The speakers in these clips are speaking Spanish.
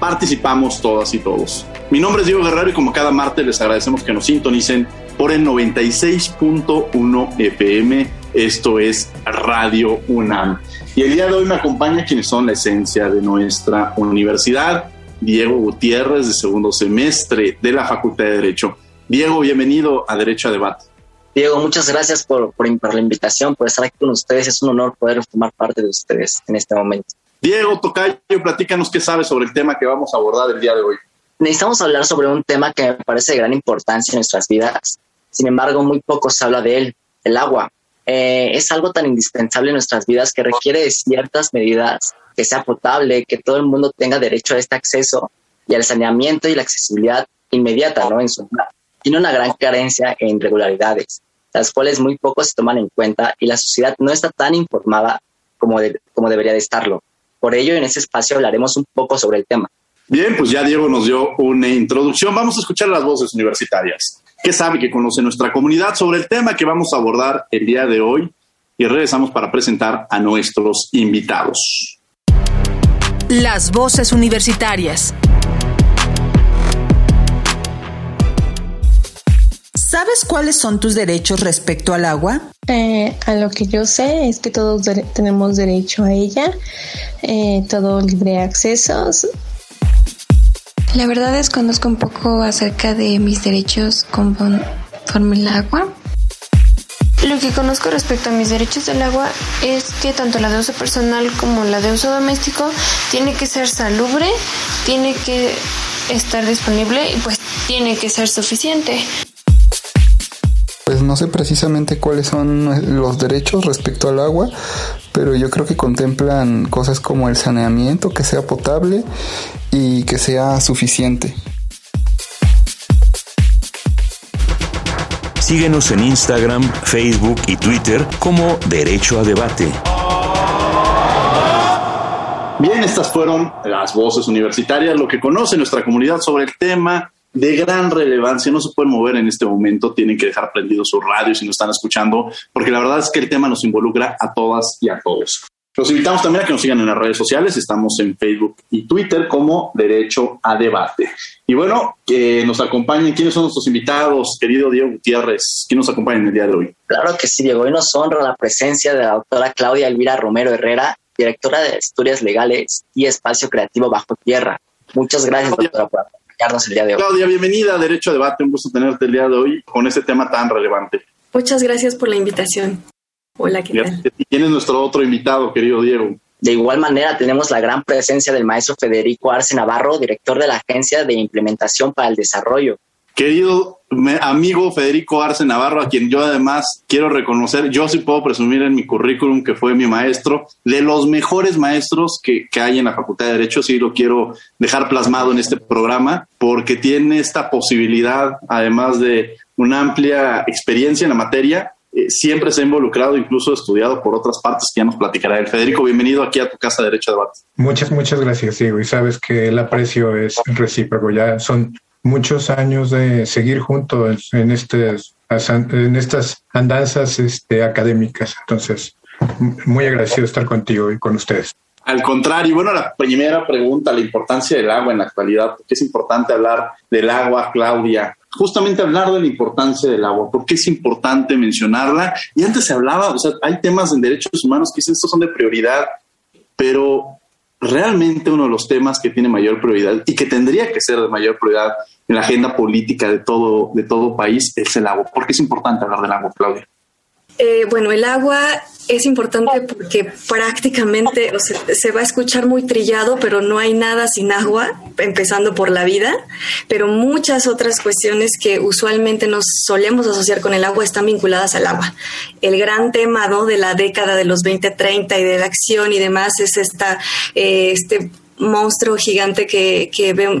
participamos todas y todos. Mi nombre es Diego Guerrero y como cada martes les agradecemos que nos sintonicen por el 96.1 FM. Esto es Radio UNAM. Y el día de hoy me acompaña quienes son la esencia de nuestra universidad. Diego Gutiérrez, de segundo semestre de la Facultad de Derecho. Diego, bienvenido a Derecho a Debate. Diego, muchas gracias por, por, la invitación, por estar aquí con ustedes. Es un honor poder formar parte de ustedes en este momento. Diego Tocayo, platícanos qué sabes sobre el tema que vamos a abordar el día de hoy. Necesitamos hablar sobre un tema que me parece de gran importancia en nuestras vidas. Sin embargo, muy poco se habla de él, el agua. Eh, es algo tan indispensable en nuestras vidas que requiere de ciertas medidas, que sea potable, que todo el mundo tenga derecho a este acceso y al saneamiento y la accesibilidad inmediata ¿no? en su vida. Tiene una gran carencia en irregularidades, las cuales muy poco se toman en cuenta y la sociedad no está tan informada como, de, como debería de estarlo. Por ello, en este espacio hablaremos un poco sobre el tema. Bien, pues ya Diego nos dio una introducción. Vamos a escuchar las voces universitarias. ¿Qué sabe que conoce nuestra comunidad sobre el tema que vamos a abordar el día de hoy? Y regresamos para presentar a nuestros invitados. Las voces universitarias. ¿Sabes cuáles son tus derechos respecto al agua? Eh, a lo que yo sé es que todos tenemos derecho a ella, eh, todo libre accesos. La verdad es conozco un poco acerca de mis derechos conforme el agua. Lo que conozco respecto a mis derechos del agua es que tanto la de uso personal como la de uso doméstico tiene que ser salubre, tiene que estar disponible y pues tiene que ser suficiente. Pues no sé precisamente cuáles son los derechos respecto al agua, pero yo creo que contemplan cosas como el saneamiento, que sea potable y que sea suficiente. Síguenos en Instagram, Facebook y Twitter como Derecho a Debate. Bien, estas fueron las voces universitarias, lo que conoce nuestra comunidad sobre el tema de gran relevancia, no se pueden mover en este momento, tienen que dejar prendido su radio si no están escuchando, porque la verdad es que el tema nos involucra a todas y a todos. Los invitamos también a que nos sigan en las redes sociales, estamos en Facebook y Twitter como Derecho a Debate. Y bueno, que nos acompañen, ¿quiénes son nuestros invitados? Querido Diego Gutiérrez, ¿quién nos acompaña en el día de hoy? Claro que sí, Diego, hoy nos honra la presencia de la doctora Claudia Elvira Romero Herrera, directora de Estudios Legales y Espacio Creativo Bajo Tierra. Muchas gracias, doctora, por el día de hoy. Claudia, bienvenida a Derecho a Debate. Un gusto tenerte el día de hoy con este tema tan relevante. Muchas gracias por la invitación. Hola, ¿qué tal? Y quién es nuestro otro invitado, querido Diego? De igual manera, tenemos la gran presencia del maestro Federico Arce Navarro, director de la Agencia de Implementación para el Desarrollo. Querido amigo Federico Arce Navarro, a quien yo además quiero reconocer, yo sí puedo presumir en mi currículum que fue mi maestro, de los mejores maestros que, que, hay en la Facultad de Derecho, sí lo quiero dejar plasmado en este programa, porque tiene esta posibilidad, además de una amplia experiencia en la materia, eh, siempre se ha involucrado, incluso estudiado por otras partes que ya nos platicará él. Federico, bienvenido aquí a tu casa de Derecho de Debate. Muchas, muchas gracias, Diego. Y sabes que el aprecio es recíproco. Ya son muchos años de seguir juntos en, estas andanzas este, académicas. Entonces, muy agradecido de estar contigo y con ustedes. Al contrario, bueno, la primera pregunta, la importancia del agua en la actualidad, ¿por qué es importante hablar del agua, Claudia? Justamente hablar de la importancia del agua, ¿por qué es importante mencionarla? Y antes se hablaba, o sea, hay temas en derechos humanos que dicen estos son de prioridad, pero realmente uno de los temas que tiene mayor prioridad y que tendría que ser de mayor prioridad en la agenda política de todo, de todo país es el agua. ¿Por qué es importante hablar del agua, Claudia? Eh, bueno, el agua es importante porque prácticamente se va a escuchar muy trillado, pero no hay nada sin agua, empezando por la vida, pero muchas otras cuestiones que usualmente nos solemos asociar con el agua están vinculadas al agua. El gran tema ¿no? de la década de los 20-30 y de la acción y demás es esta, eh, este monstruo gigante que,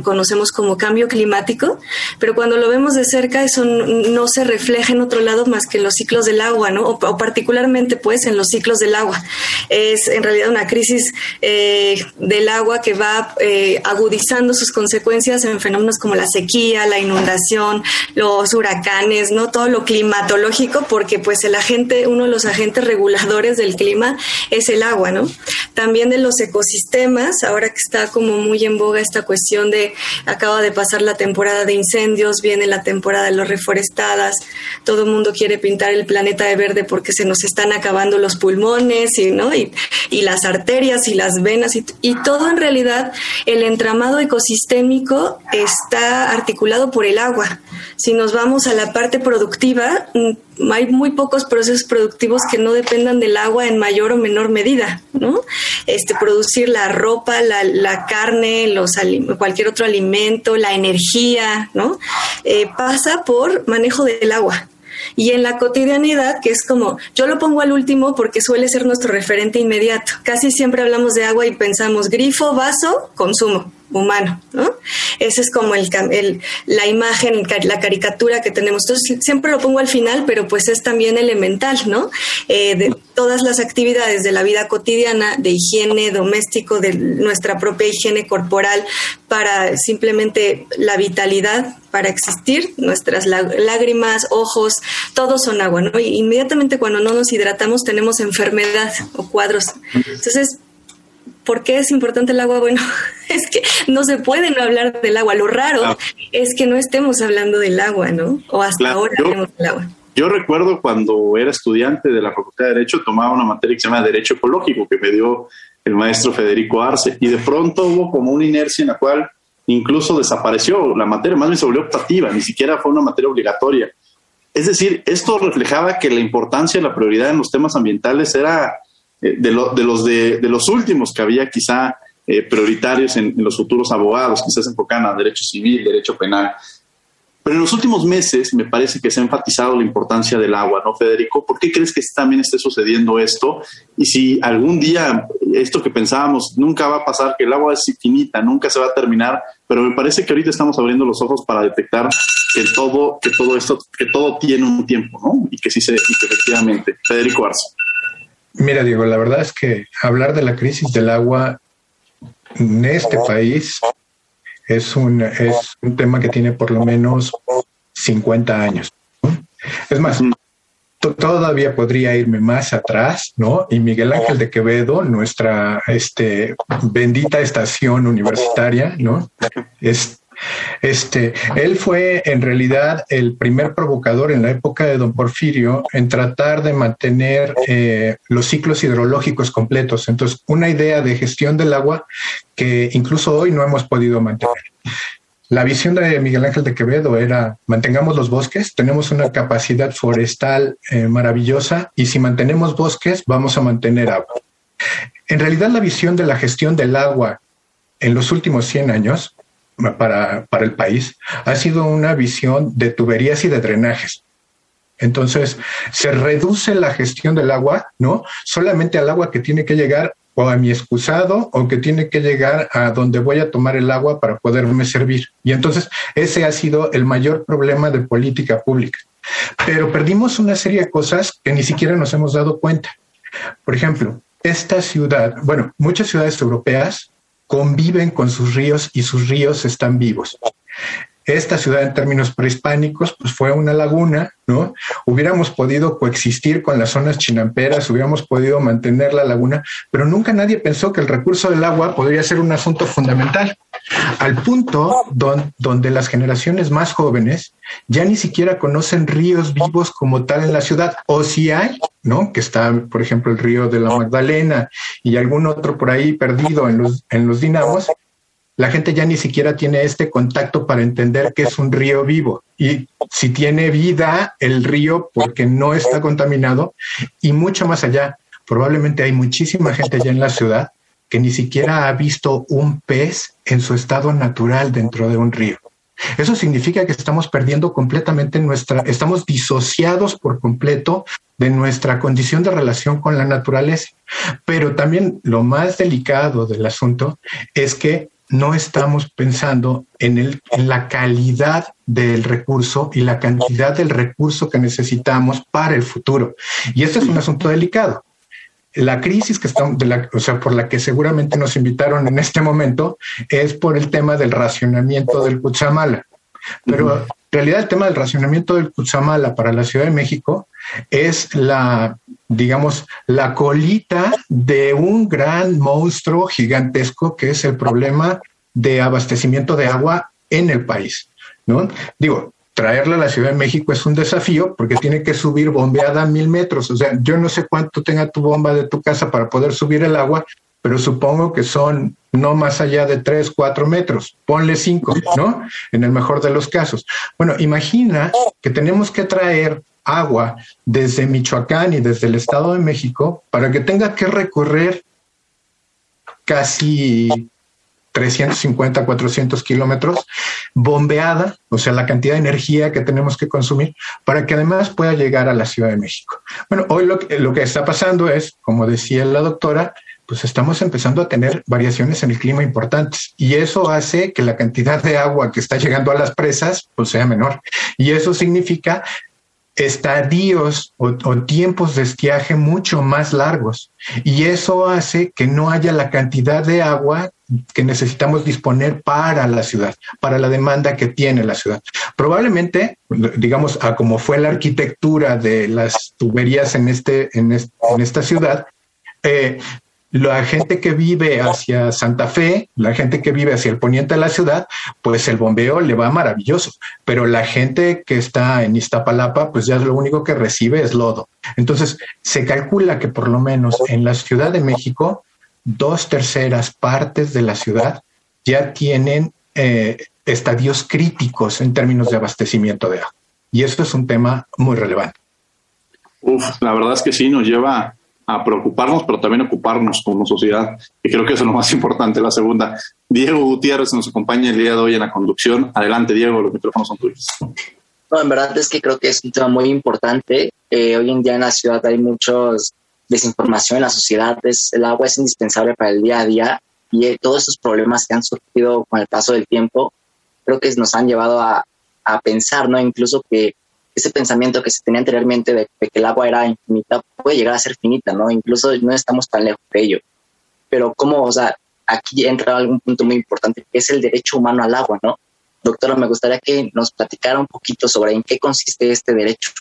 conocemos como cambio climático, pero cuando lo vemos de cerca eso no se refleja en otro lado más que en los ciclos del agua, ¿no? O, particularmente pues en los ciclos del agua. Es en realidad una crisis eh, del agua que va eh, agudizando sus consecuencias en fenómenos como la sequía, la inundación, los huracanes, ¿no? Todo lo climatológico, porque pues el agente, uno de los agentes reguladores del clima es el agua, ¿no? También de los ecosistemas, ahora que está como muy en boga esta cuestión de acaba de pasar la temporada de incendios, viene la temporada de los reforestadas, todo el mundo quiere pintar el planeta de verde porque se nos están acabando los pulmones y, ¿no? y, las arterias y las venas y, todo en realidad el entramado ecosistémico está articulado por el agua. Si nos vamos a la parte productiva, mm, hay muy pocos procesos productivos que no dependan del agua en mayor o menor medida, ¿no? Este, producir la ropa, la, carne, los, cualquier otro alimento, la energía, ¿no? Eh, pasa por manejo del agua. Y en la cotidianidad, que es como, yo lo pongo al último porque suele ser nuestro referente inmediato. Casi siempre hablamos de agua y pensamos grifo, vaso, consumo humano, ¿no? Esa es como el, la imagen, la caricatura que tenemos. Entonces, siempre lo pongo al final, pero pues es también elemental, ¿no? Eh, de todas las actividades de la vida cotidiana, de higiene doméstico, de nuestra propia higiene corporal, para simplemente la vitalidad, para existir, nuestras lágrimas, ojos, todos son agua, ¿no? Y inmediatamente cuando no nos hidratamos tenemos enfermedad o cuadros. Entonces, ¿Por qué es importante el agua? Bueno, es que no se puede no hablar del agua. Lo raro ah. es que no estemos hablando del agua, ¿no? O hasta ahora hablemos del agua. Yo recuerdo cuando era estudiante de la Facultad de Derecho, tomaba una materia que se llama Derecho Ecológico, que me dio el maestro Federico Arce, y de pronto hubo como una inercia en la cual incluso desapareció la materia, más bien se volvió optativa, ni siquiera fue una materia obligatoria. Es decir, esto reflejaba que la importancia y la prioridad en los temas ambientales era eh, de, de, los de, los últimos que había quizá eh, prioritarios en, los futuros abogados, quizás enfocaban a derecho civil, derecho penal. Pero en los últimos meses me parece que se ha enfatizado la importancia del agua, ¿no, Federico? ¿Por qué crees que también esté sucediendo esto? Y si algún día esto que pensábamos nunca va a pasar, que el agua es infinita, nunca se va a terminar, pero me parece que ahorita estamos abriendo los ojos para detectar que todo, que todo esto, que todo tiene un tiempo, ¿no? Y que sí se, efectivamente. Federico Arce. Mira, Diego, la verdad es que hablar de la crisis del agua en este país es un, es un tema que tiene por lo menos 50 años. Es más, todavía podría irme más atrás, ¿no? Y Miguel Ángel de Quevedo, nuestra este, bendita estación universitaria, ¿no? Es, este, él fue en realidad el primer provocador en la época de don Porfirio en tratar de mantener eh, los ciclos hidrológicos completos. Entonces, una idea de gestión del agua que incluso hoy no hemos podido mantener. La visión de Miguel Ángel de Quevedo era mantengamos los bosques, tenemos una capacidad forestal eh, maravillosa y si mantenemos bosques vamos a mantener agua. En realidad la visión de la gestión del agua en los últimos 100 años para, para el país ha sido una visión de tuberías y de drenajes. Entonces, se reduce la gestión del agua, ¿no? Solamente al agua que tiene que llegar o a mi excusado o que tiene que llegar a donde voy a tomar el agua para poderme servir. Y entonces, ese ha sido el mayor problema de política pública. Pero perdimos una serie de cosas que ni siquiera nos hemos dado cuenta. Por ejemplo, esta ciudad, bueno, muchas ciudades europeas conviven con sus ríos y sus ríos están vivos. Esta ciudad en términos prehispánicos pues fue una laguna, ¿no? Hubiéramos podido coexistir con las zonas chinamperas, hubiéramos podido mantener la laguna, pero nunca nadie pensó que el recurso del agua podría ser un asunto fundamental. Al punto donde las generaciones más jóvenes ya ni siquiera conocen ríos vivos como tal en la ciudad, o si hay, ¿no? Que está, por ejemplo, el río de la Magdalena y algún otro por ahí perdido en los, en los dinamos, la gente ya ni siquiera tiene este contacto para entender que es un río vivo y si tiene vida el río porque no está contaminado y mucho más allá. Probablemente hay muchísima gente ya en la ciudad que ni siquiera ha visto un pez en su estado natural dentro de un río. Eso significa que estamos perdiendo completamente nuestra, estamos disociados por completo de nuestra condición de relación con la naturaleza. Pero también lo más delicado del asunto es que no estamos pensando en, el, la calidad del recurso y la cantidad del recurso que necesitamos para el futuro. Y este es un asunto delicado. La crisis que estamos, de la, o sea, por la que seguramente nos invitaron en este momento es por el tema del racionamiento del Cuchamala. Pero en realidad el tema del racionamiento del Cuchamala para la Ciudad de México es la, digamos, la colita de un gran monstruo gigantesco que es el problema de abastecimiento de agua en el país. ¿no? Digo, traerla a la Ciudad de México es un desafío porque tiene que subir bombeada a mil metros. O sea, yo no sé cuánto tenga tu bomba de tu casa para poder subir el agua, pero supongo que son no más allá de tres, cuatro metros. Ponle cinco, ¿no? En el mejor de los casos. Bueno, imagina que tenemos que traer agua desde Michoacán y desde el Estado de México para que tenga que recorrer casi 350, 400 kilómetros, bombeada, o sea, la cantidad de energía que tenemos que consumir para que además pueda llegar a la Ciudad de México. Bueno, hoy lo, lo que está pasando es, como decía la doctora, pues estamos empezando a tener variaciones en el clima importantes y eso hace que la cantidad de agua que está llegando a las presas pues sea menor. Y eso significa estadios o, tiempos de estiaje mucho más largos. Y eso hace que no haya la cantidad de agua que necesitamos disponer para la ciudad, para la demanda que tiene la ciudad. Probablemente, digamos, a como fue la arquitectura de las tuberías en, este, en, esta ciudad, eh, la gente que vive hacia Santa Fe, la gente que vive hacia el poniente de la ciudad, pues el bombeo le va maravilloso, pero la gente que está en Iztapalapa, pues ya lo único que recibe es lodo. Entonces, se calcula que por lo menos en la Ciudad de México, dos terceras partes de la ciudad ya tienen eh, estadios críticos en términos de abastecimiento de agua. Y esto es un tema muy relevante. Uf, la verdad es que sí, nos lleva a preocuparnos, pero también ocuparnos como sociedad. Y creo que eso es lo más importante. La segunda, Diego Gutiérrez nos acompaña el día de hoy en la conducción. Adelante, Diego, los micrófonos son tuyos. No, en verdad es que creo que es un tema muy importante. Eh, hoy en día en la ciudad hay muchos desinformación en la sociedad. Es, el agua es indispensable para el día a día y eh, todos esos problemas que han surgido con el paso del tiempo creo que nos han llevado a, a pensar, ¿no? Incluso que ese pensamiento que se tenía anteriormente de, que el agua era infinita puede llegar a ser finita, ¿no? Incluso no estamos tan lejos de ello. Pero cómo, o sea, aquí entra algún punto muy importante, que es el derecho humano al agua, ¿no? Doctora, me gustaría que nos platicara un poquito sobre en qué consiste este derecho.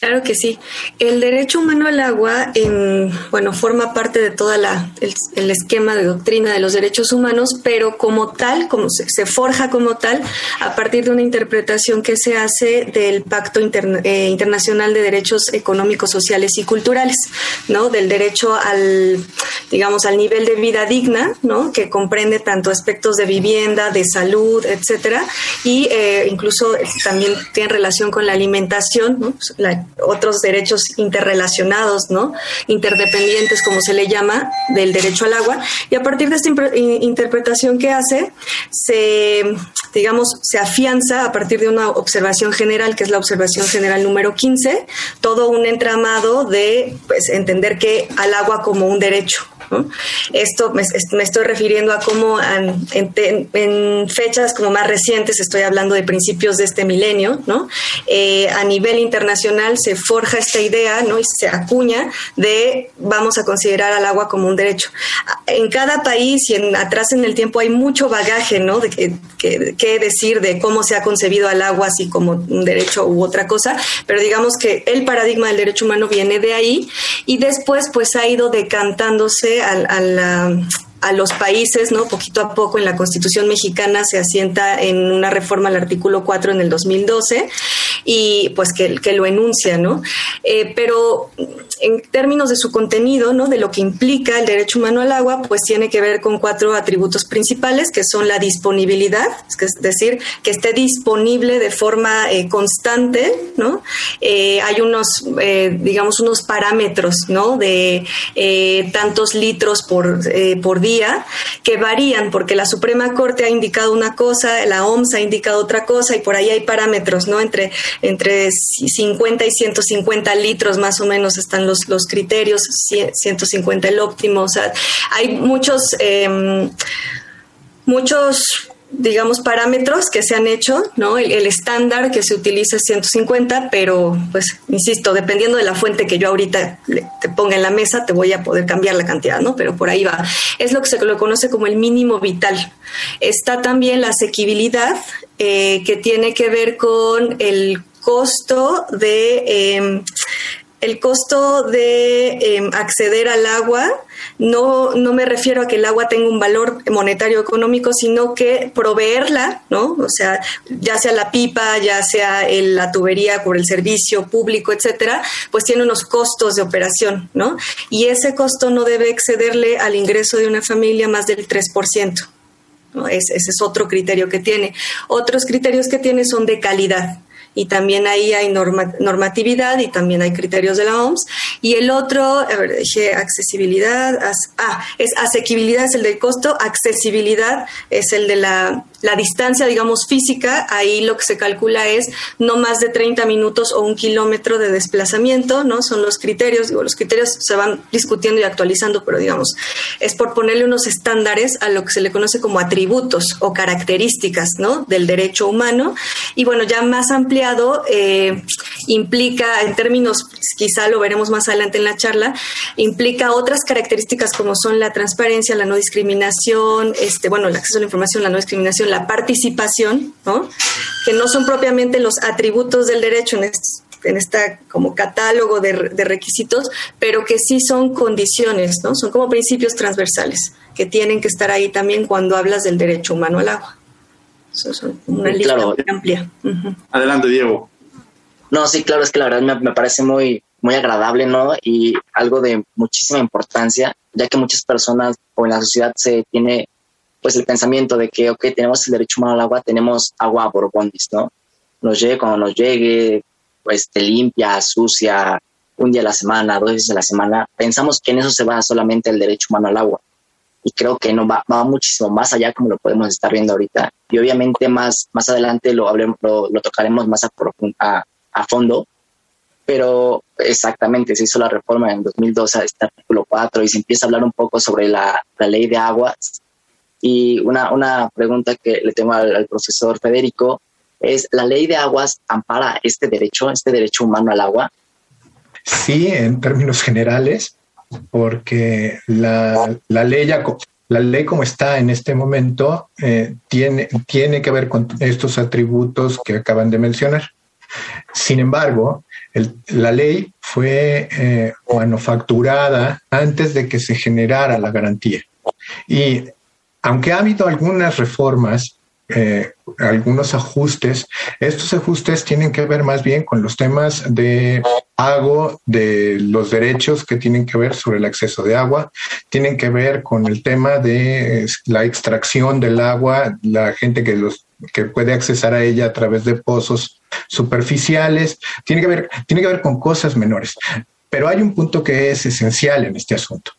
Claro que sí. El derecho humano al agua, en, bueno, forma parte de toda la el, esquema de doctrina de los derechos humanos, pero como tal, como se, forja como tal, a partir de una interpretación que se hace del Pacto eh, Internacional de Derechos Económicos, Sociales y Culturales, ¿no? Del derecho al, digamos, al nivel de vida digna, ¿no? Que comprende tanto aspectos de vivienda, de salud, etcétera, y eh, incluso también tiene relación con la alimentación, ¿no? La, otros derechos interrelacionados, ¿no? Interdependientes, como se le llama, del derecho al agua. Y a partir de esta interpretación que hace, se, digamos, se afianza a partir de una observación general, que es la observación general número 15, todo un entramado de pues, entender que al agua como un derecho, esto me, estoy refiriendo a cómo en, fechas como más recientes, estoy hablando de principios de este milenio, ¿no? Eh, a nivel internacional se forja esta idea ¿no? y se acuña de vamos a considerar al agua como un derecho. En cada país y en, atrás en el tiempo hay mucho bagaje ¿no? de qué decir de cómo se ha concebido al agua así como un derecho u otra cosa, pero digamos que el paradigma del derecho humano viene de ahí y después pues ha ido decantándose a, la a los países, ¿no? Poquito a poco en la Constitución mexicana se asienta en una reforma al artículo 4 en el 2012 y pues que, lo enuncia, ¿no? Eh, pero en términos de su contenido, ¿no? De lo que implica el derecho humano al agua, pues tiene que ver con cuatro atributos principales, que son la disponibilidad, es decir, que esté disponible de forma eh, constante, ¿no? Eh, hay unos, digamos, unos parámetros, ¿no? De tantos litros por, por día que varían, porque la Suprema Corte ha indicado una cosa, la OMS ha indicado otra cosa y por ahí hay parámetros, ¿no? Entre entre 50 y 150 litros más o menos están los, los criterios, 150 el óptimo, o sea, hay muchos, em, muchos digamos, parámetros que se han hecho, ¿no? El, estándar que se utiliza es 150, pero, pues, insisto, dependiendo de la fuente que yo ahorita te ponga en la mesa, te voy a poder cambiar la cantidad, ¿no? Pero por ahí va. Es lo que se lo conoce como el mínimo vital. Está también la asequibilidad, eh, que tiene que ver con el costo de em, el costo de em, acceder al agua, no, no me refiero a que el agua tenga un valor monetario económico, sino que proveerla, ¿no? O sea, ya sea la pipa, ya sea la tubería por el servicio público, etcétera, pues tiene unos costos de operación, ¿no? Y ese costo no debe excederle al ingreso de una familia más del 3%. ese es otro criterio que tiene. Otros criterios que tiene son de calidad y también ahí hay normatividad y también hay criterios de la OMS. Y el otro, a ver, dije accesibilidad, ah, es asequibilidad es el del costo, accesibilidad es el de la la distancia, digamos, física, ahí lo que se calcula es no más de 30 minutos o un kilómetro de desplazamiento, ¿no? Son los criterios, digo, los criterios se van discutiendo y actualizando, pero digamos, es por ponerle unos estándares a lo que se le conoce como atributos o características, ¿no? Del derecho humano. Y bueno, ya más ampliado, eh, implica, en términos, quizá lo veremos más adelante en la charla, implica otras características como son la transparencia, la no discriminación, este, bueno, el acceso a la información, la no discriminación, la participación, ¿no? que no son propiamente los atributos del derecho en este, en esta como catálogo de, requisitos, pero que sí son condiciones, ¿no? Son como principios transversales que tienen que estar ahí también cuando hablas del derecho humano al agua. Eso es una lista muy amplia. Adelante, Diego. No, sí, claro, es que la verdad me, me, parece muy, muy agradable, ¿no? Y algo de muchísima importancia, ya que muchas personas o en la sociedad se tiene pues el pensamiento de que, ok, tenemos el derecho humano al agua, tenemos agua por bondis, ¿no? Nos llegue cuando nos llegue, pues te limpia, sucia, un día a la semana, dos veces a la semana. Pensamos que en eso se basa solamente el derecho humano al agua. Y creo que no va, va muchísimo más allá como lo podemos estar viendo ahorita. Y obviamente más, más adelante lo, hablemos, lo, tocaremos más a, a, a fondo, pero exactamente se hizo la reforma en 2012 este artículo 4 y se empieza a hablar un poco sobre la, la ley de aguas y una, una pregunta que le tengo al, profesor Federico es, ¿la ley de aguas ampara este derecho, este derecho humano al agua? Sí, en términos generales, porque la, la ley la ley como está en este momento eh, tiene, tiene que ver con estos atributos que acaban de mencionar. Sin embargo, la ley fue eh, manufacturada antes de que se generara la garantía. Y aunque ha habido algunas reformas, eh, algunos ajustes, estos ajustes tienen que ver más bien con los temas de pago de los derechos que tienen que ver sobre el acceso de agua, tienen que ver con el tema de la extracción del agua, la gente que los que puede accesar a ella a través de pozos superficiales, tiene que ver, tiene que ver con cosas menores. Pero hay un punto que es esencial en este asunto.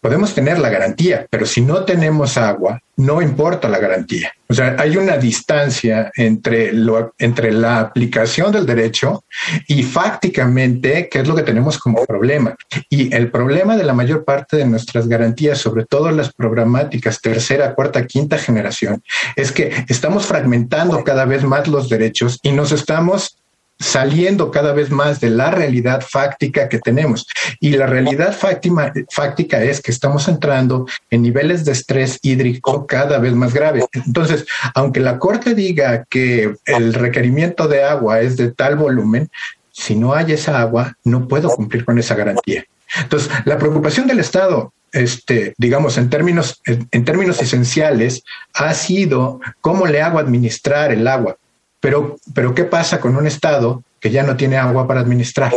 Podemos tener la garantía, pero si no tenemos agua, no importa la garantía. O sea, hay una distancia entre, lo, entre la aplicación del derecho y fácticamente qué es lo que tenemos como problema. Y el problema de la mayor parte de nuestras garantías, sobre todo las programáticas tercera, cuarta, quinta generación, es que estamos fragmentando cada vez más los derechos y nos estamos saliendo cada vez más de la realidad fáctica que tenemos. Y la realidad fáctica es que estamos entrando en niveles de estrés hídrico cada vez más graves. Entonces, aunque la Corte diga que el requerimiento de agua es de tal volumen, si no hay esa agua, no puedo cumplir con esa garantía. Entonces, la preocupación del Estado este, digamos, en términos, en, términos esenciales, ha sido cómo le hago administrar el agua. Pero, pero ¿qué pasa con un Estado que ya no tiene agua para administrar?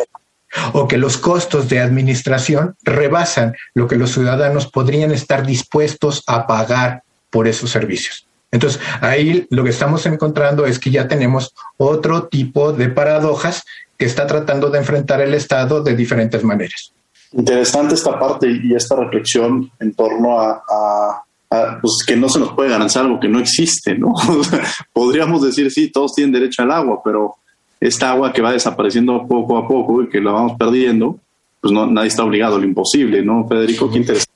O que los costos de administración rebasan lo que los ciudadanos podrían estar dispuestos a pagar por esos servicios. Entonces, ahí lo que estamos encontrando es que ya tenemos otro tipo de paradojas que está tratando de enfrentar el Estado de diferentes maneras. Interesante esta parte y esta reflexión en torno a, pues que no se nos puede garantizar algo que no existe, ¿no? Podríamos decir, sí, todos tienen derecho al agua, pero esta agua que va desapareciendo poco a poco y que la vamos perdiendo, pues no, nadie está obligado lo imposible, ¿no? Federico, qué interesante.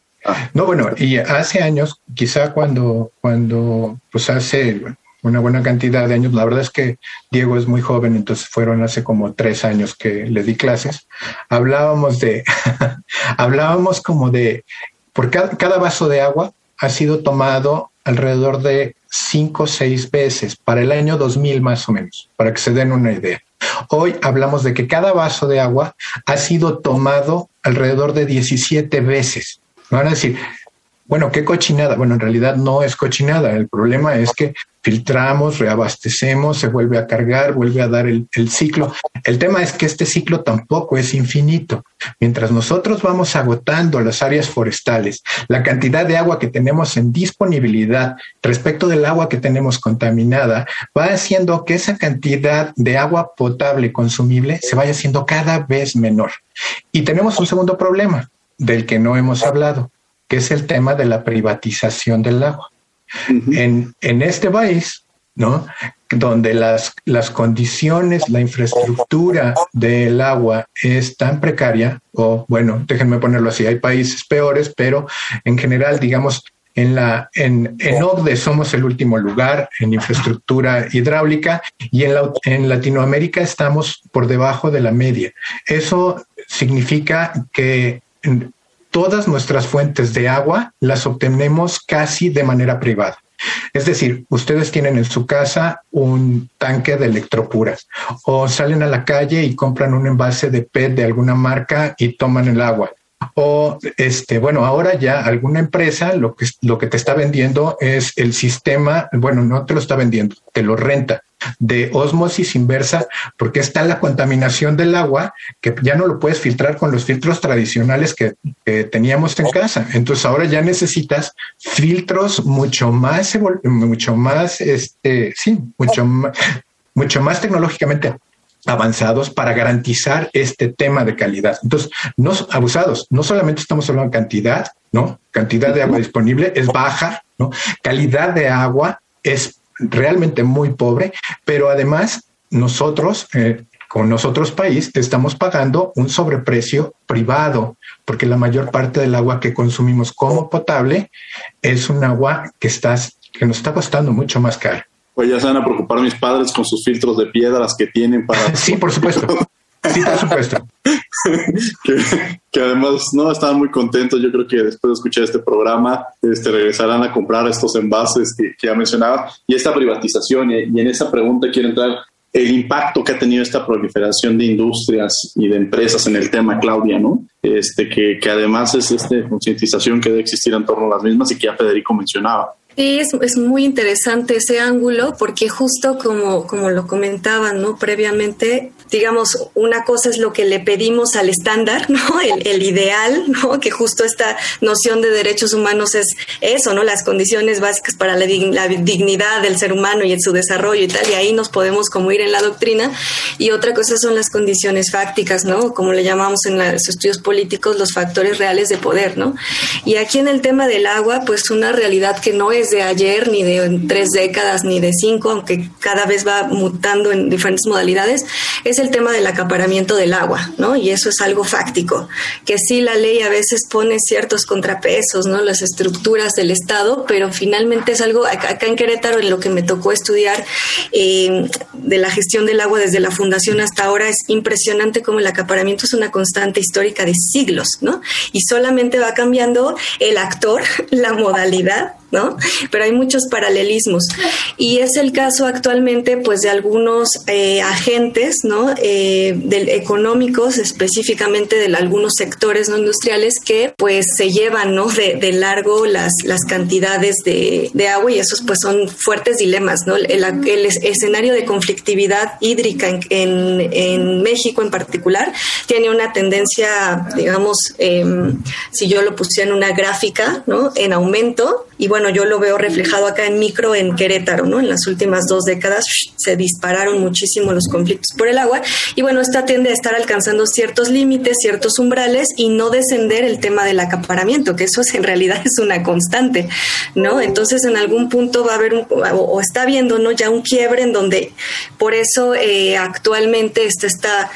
No, bueno, y hace años, quizá cuando, cuando, pues hace, una buena cantidad de años. La verdad es que Diego es muy joven, entonces fueron hace como tres años que le di clases. Hablábamos de, hablábamos como de, por cada, vaso de agua ha sido tomado alrededor de cinco o seis veces para el año 2000 más o menos, para que se den una idea. Hoy hablamos de que cada vaso de agua ha sido tomado alrededor de 17 veces. Van a decir, bueno, qué cochinada. Bueno, en realidad no es cochinada. El problema es que filtramos, reabastecemos, se vuelve a cargar, vuelve a dar el, ciclo. El tema es que este ciclo tampoco es infinito. Mientras nosotros vamos agotando las áreas forestales, la cantidad de agua que tenemos en disponibilidad respecto del agua que tenemos contaminada, va haciendo que esa cantidad de agua potable consumible se vaya haciendo cada vez menor. Y tenemos un segundo problema del que no hemos hablado, que es el tema de la privatización del agua en, en este país, ¿no? donde las, las condiciones, la infraestructura del agua es tan precaria, o bueno, déjenme ponerlo así, hay países peores, pero en general, digamos, en, la, en, en OCDE somos el último lugar en infraestructura hidráulica y en, la, en Latinoamérica estamos por debajo de la media. Eso significa que todas nuestras fuentes de agua las obtenemos casi de manera privada. Es decir, ustedes tienen en su casa un tanque de electropuras o salen a la calle y compran un envase de PET de alguna marca y toman el agua. O este, bueno, ahora ya alguna empresa lo que, lo que te está vendiendo es el sistema, bueno, no te lo está vendiendo, te lo renta de osmosis inversa, porque está la contaminación del agua que ya no lo puedes filtrar con los filtros tradicionales que, teníamos en casa. Entonces ahora ya necesitas filtros mucho más, mucho más, este, sí, mucho mucho más tecnológicamente avanzados para garantizar este tema de calidad. Entonces, no abusados, no solamente estamos hablando de cantidad, ¿no? Cantidad de agua disponible es baja, ¿no? Calidad de agua es realmente muy pobre, pero además nosotros, eh, con nosotros país, estamos pagando un sobreprecio privado, porque la mayor parte del agua que consumimos como potable es un agua que, estás, que nos está costando mucho más caro. Pues ya se van a preocupar mis padres con sus filtros de piedras que tienen para... sí, por supuesto. Sí, por supuesto. que, además no estaban muy contentos. Yo creo que después de escuchar este programa, este, regresarán a comprar estos envases que, ya mencionaba. Y esta privatización, y, en esa pregunta quiero entrar el impacto que ha tenido esta proliferación de industrias y de empresas en el tema, Claudia, ¿no? Este, que, que además es esta concientización que debe existir en torno a las mismas y que ya Federico mencionaba. Sí, es, es, muy interesante ese ángulo porque justo como, como lo comentaban ¿no? previamente, digamos, una cosa es lo que le pedimos al estándar, ¿no? El, el, ideal, ¿no? Que justo esta noción de derechos humanos es eso, ¿no? Las condiciones básicas para la, dignidad del ser humano y en su desarrollo y tal, y ahí nos podemos como ir en la doctrina. Y otra cosa son las condiciones fácticas, ¿no? Como le llamamos en los estudios políticos, los factores reales de poder, ¿no? Y aquí en el tema del agua, pues una realidad que no es de ayer, ni de tres décadas, ni de cinco, aunque cada vez va mutando en diferentes modalidades, es el tema del acaparamiento del agua, ¿no? Y eso es algo fáctico, que sí la ley a veces pone ciertos contrapesos, ¿no? Las estructuras del Estado, pero finalmente es algo, acá en Querétaro, en lo que me tocó estudiar eh, de la gestión del agua desde la fundación hasta ahora, es impresionante cómo el acaparamiento es una constante histórica de siglos, ¿no? Y solamente va cambiando el actor, la modalidad, ¿no? Pero hay muchos paralelismos. Y es el caso actualmente, pues, de algunos eh, agentes, ¿no? Eh, del, económicos, específicamente de algunos sectores no industriales que, pues, se llevan, ¿no? De, de largo las, las cantidades de, de, agua y esos, pues, son fuertes dilemas, ¿no? El, el escenario de conflictividad hídrica en, en, en, México en particular tiene una tendencia, digamos, eh, si yo lo pusiera en una gráfica, ¿no? En aumento y bueno, yo lo veo reflejado acá en micro en Querétaro, ¿no? En las últimas dos décadas se dispararon muchísimo los conflictos por el agua y bueno, esta tiende a estar alcanzando ciertos límites, ciertos umbrales y no descender el tema del acaparamiento, que eso es, en realidad es una constante, ¿no? Entonces en algún punto va a haber un, o, está habiendo, ¿no? Ya un quiebre en donde por eso eh, actualmente está esta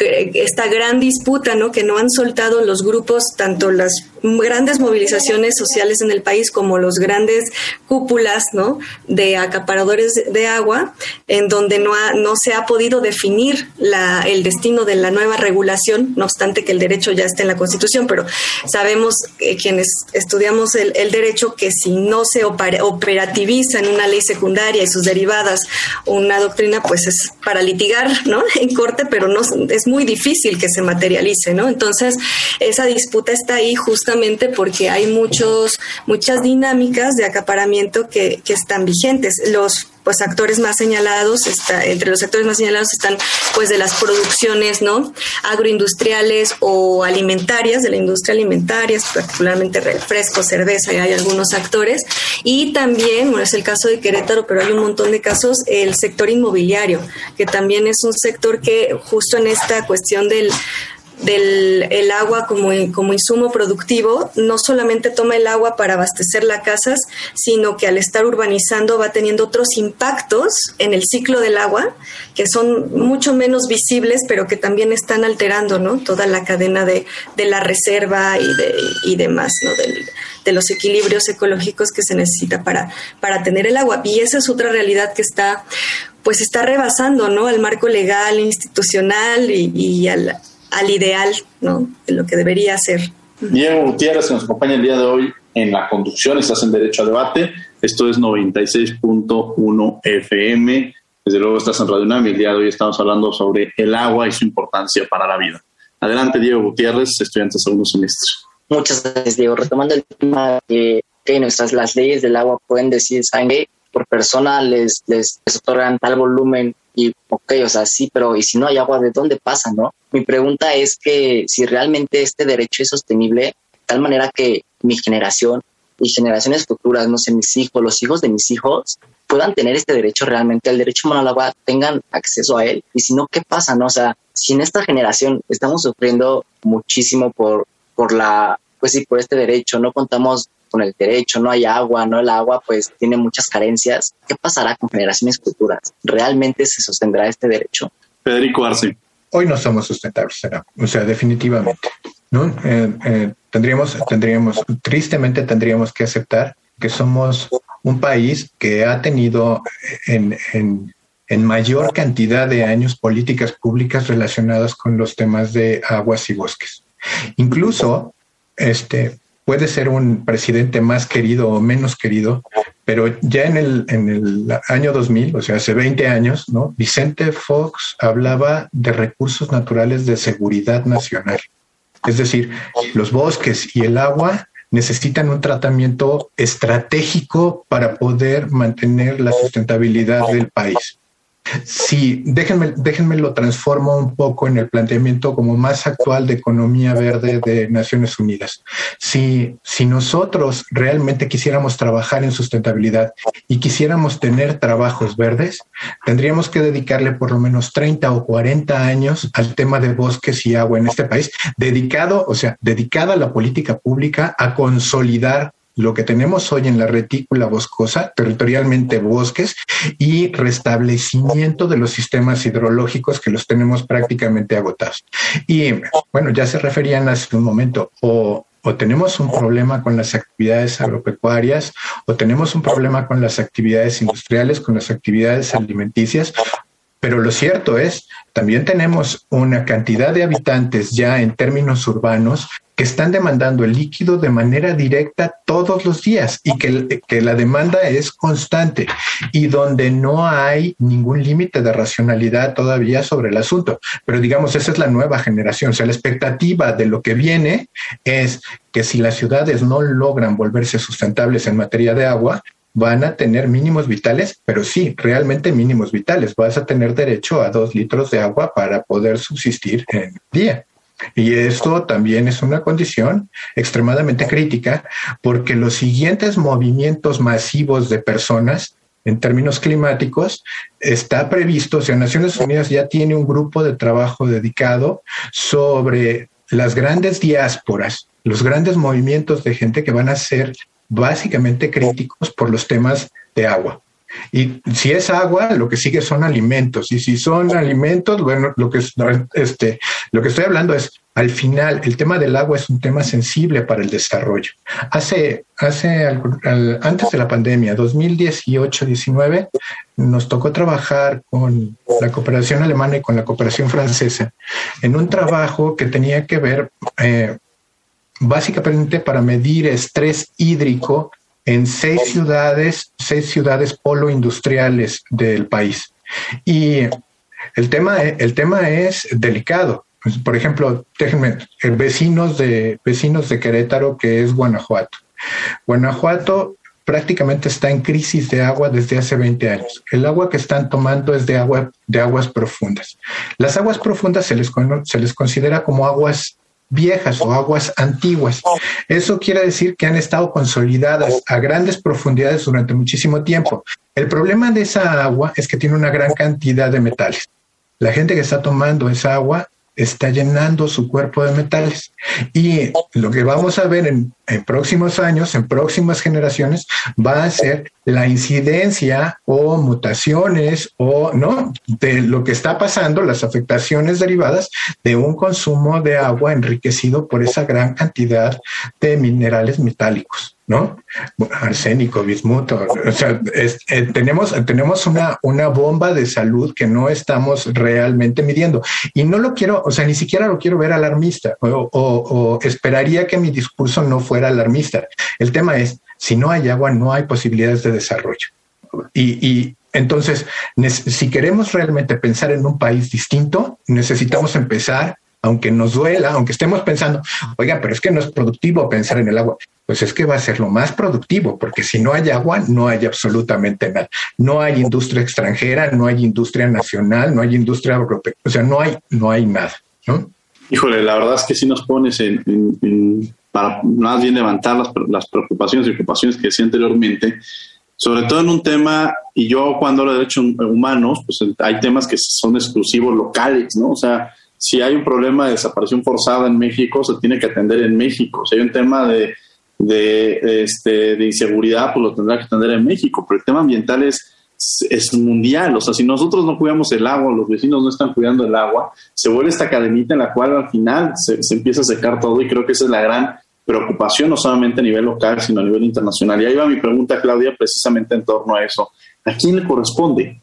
esta gran disputa, ¿no? Que no han soltado los grupos, tanto las grandes movilizaciones sociales en el país como los grandes cúpulas, ¿no? De acaparadores de agua, en donde no, no se ha podido definir la, el destino de la nueva regulación, no obstante que el derecho ya está en la Constitución, pero sabemos quienes estudiamos el, el, derecho que si no se operativiza en una ley secundaria y sus derivadas una doctrina, pues es para litigar, ¿no? En corte, pero no es muy difícil que se materialice, ¿no? Entonces, esa disputa está ahí justamente porque hay muchos, muchas dinámicas de acaparamiento que, que están vigentes. Los pues actores más señalados, está, entre los sectores más señalados están pues de las producciones no agroindustriales o alimentarias, de la industria alimentaria, particularmente refresco, cerveza, y hay algunos actores, y también, bueno, es el caso de Querétaro, pero hay un montón de casos, el sector inmobiliario, que también es un sector que justo en esta cuestión del del el agua como, como insumo productivo, no solamente toma el agua para abastecer las casas, sino que al estar urbanizando va teniendo otros impactos en el ciclo del agua que son mucho menos visibles, pero que también están alterando ¿no? toda la cadena de, de la reserva y, de, y demás, ¿no? de los equilibrios ecológicos que se necesita para, para tener el agua. Y esa es otra realidad que está pues está rebasando ¿no? al marco legal, institucional y, y al, al ideal, ¿no? De lo que debería ser. Diego Gutiérrez, que nos acompaña el día de hoy en la conducción, estás en Derecho a Debate. Esto es 96.1 FM. Desde luego estás en Radio UNAM y el día de hoy estamos hablando sobre el agua y su importancia para la vida. Adelante, Diego Gutiérrez, estudiante de segundo semestre. Muchas gracias, Diego. Retomando el tema que, que nuestras las leyes del agua pueden decir, ¿saben Por persona les, les, otorgan tal volumen y, ok, o sea, sí, pero ¿y si no hay agua, de dónde pasa, no? Mi pregunta es que si realmente este derecho es sostenible, de tal manera que mi generación y generaciones futuras, no sé, mis hijos, los hijos de mis hijos, puedan tener este derecho realmente, el derecho humano al agua, tengan acceso a él. Y si no, ¿qué pasa? No? O sea, si en esta generación estamos sufriendo muchísimo por, por la, pues sí, por este derecho, no contamos con el derecho, no hay agua, no el agua pues tiene muchas carencias. ¿Qué pasará con generaciones futuras? ¿Realmente se sostendrá este derecho? Federico Arce. Hoy no somos sustentables, o sea, definitivamente. ¿no? Eh, eh, tendríamos, tendríamos, tristemente tendríamos que aceptar que somos un país que ha tenido en, en, en mayor cantidad de años políticas públicas relacionadas con los temas de aguas y bosques. Incluso, este, puede ser un presidente más querido o menos querido, pero ya en el, en el año 2000, o sea, hace 20 años, ¿no? Vicente Fox hablaba de recursos naturales de seguridad nacional. Es decir, los bosques y el agua necesitan un tratamiento estratégico para poder mantener la sustentabilidad del país. Sí, déjenme, déjenme lo transformo un poco en el planteamiento como más actual de economía verde de Naciones Unidas. Si, si nosotros realmente quisiéramos trabajar en sustentabilidad y quisiéramos tener trabajos verdes, tendríamos que dedicarle por lo menos 30 o 40 años al tema de bosques y agua en este país, dedicado, o sea, dedicada a la política pública a consolidar lo que tenemos hoy en la retícula boscosa, territorialmente bosques, y restablecimiento de los sistemas hidrológicos que los tenemos prácticamente agotados. Y bueno, ya se referían hace un momento, o o tenemos un problema con las actividades agropecuarias, o tenemos un problema con las actividades industriales, con las actividades alimenticias, Pero lo cierto es, también tenemos una cantidad de habitantes ya en términos urbanos que están demandando el líquido de manera directa todos los días y que, que la demanda es constante y donde no hay ningún límite de racionalidad todavía sobre el asunto. Pero digamos, esa es la nueva generación. O sea, la expectativa de lo que viene es que si las ciudades no logran volverse sustentables en materia de agua, van a tener mínimos vitales, pero sí, realmente mínimos vitales. Vas a tener derecho a dos litros de agua para poder subsistir en el día. Y esto también es una condición extremadamente crítica porque los siguientes movimientos masivos de personas en términos climáticos está previsto, o sea, Naciones Unidas ya tiene un grupo de trabajo dedicado sobre las grandes diásporas, los grandes movimientos de gente que van a ser básicamente críticos por los temas de agua. Y si es agua, lo que sigue son alimentos. Y si son alimentos, bueno, lo que, este, lo que estoy hablando es, al final, el tema del agua es un tema sensible para el desarrollo. Hace, hace antes de la pandemia, 2018-19, nos tocó trabajar con la cooperación alemana y con la cooperación francesa en un trabajo que tenía que ver eh, básicamente para medir estrés hídrico en seis ciudades, seis ciudades polo industriales del país. Y el tema, el tema es delicado. Pues, por ejemplo, déjenme, eh, vecinos de, vecinos de Querétaro, que es Guanajuato. Guanajuato prácticamente está en crisis de agua desde hace 20 años. El agua que están tomando es de, agua, de aguas profundas. Las aguas profundas se les, se les considera como aguas viejas o aguas antiguas. Eso quiere decir que han estado consolidadas a grandes profundidades durante muchísimo tiempo. El problema de esa agua es que tiene una gran cantidad de metales. La gente que está tomando esa agua está llenando su cuerpo de metales. Y lo que vamos a ver en, próximos años, en próximas generaciones, va a ser la incidencia o mutaciones o no de lo que está pasando, las afectaciones derivadas de un consumo de agua enriquecido por esa gran cantidad de minerales metálicos. ¿No? Arsénico, bismuto, o sea, eh, tenemos, tenemos una, una bomba de salud que no estamos realmente midiendo. Y no lo quiero, o sea, ni siquiera lo quiero ver alarmista o, esperaría que mi discurso no fuera alarmista. El tema es, si no hay agua, no hay posibilidades de desarrollo. Y, y entonces, si queremos realmente pensar en un país distinto, necesitamos empezar aunque nos duela, aunque estemos pensando, oiga, pero es que no es productivo pensar en el agua, pues es que va a ser lo más productivo, porque si no hay agua, no hay absolutamente nada. No hay industria extranjera, no hay industria nacional, no hay industria europea, o sea, no hay, no hay nada, ¿no? Híjole, la verdad es que si nos pones en, para más bien levantar las, las preocupaciones y preocupaciones que decía anteriormente, sobre todo en un tema, y yo cuando hablo de derechos humanos, pues hay temas que son exclusivos locales, ¿no? O sea, si hay un problema de desaparición forzada en México, se tiene que atender en México. Si hay un tema de, de, este, de inseguridad, pues lo tendrá que atender en México. Pero el tema ambiental es, es mundial. O sea, si nosotros no cuidamos el agua, los vecinos no están cuidando el agua, se vuelve esta cadenita en la cual al final se, se empieza a secar todo y creo que esa es la gran preocupación, no solamente a nivel local, sino a nivel internacional. Y ahí va mi pregunta, Claudia, precisamente en torno a eso. ¿A quién le corresponde?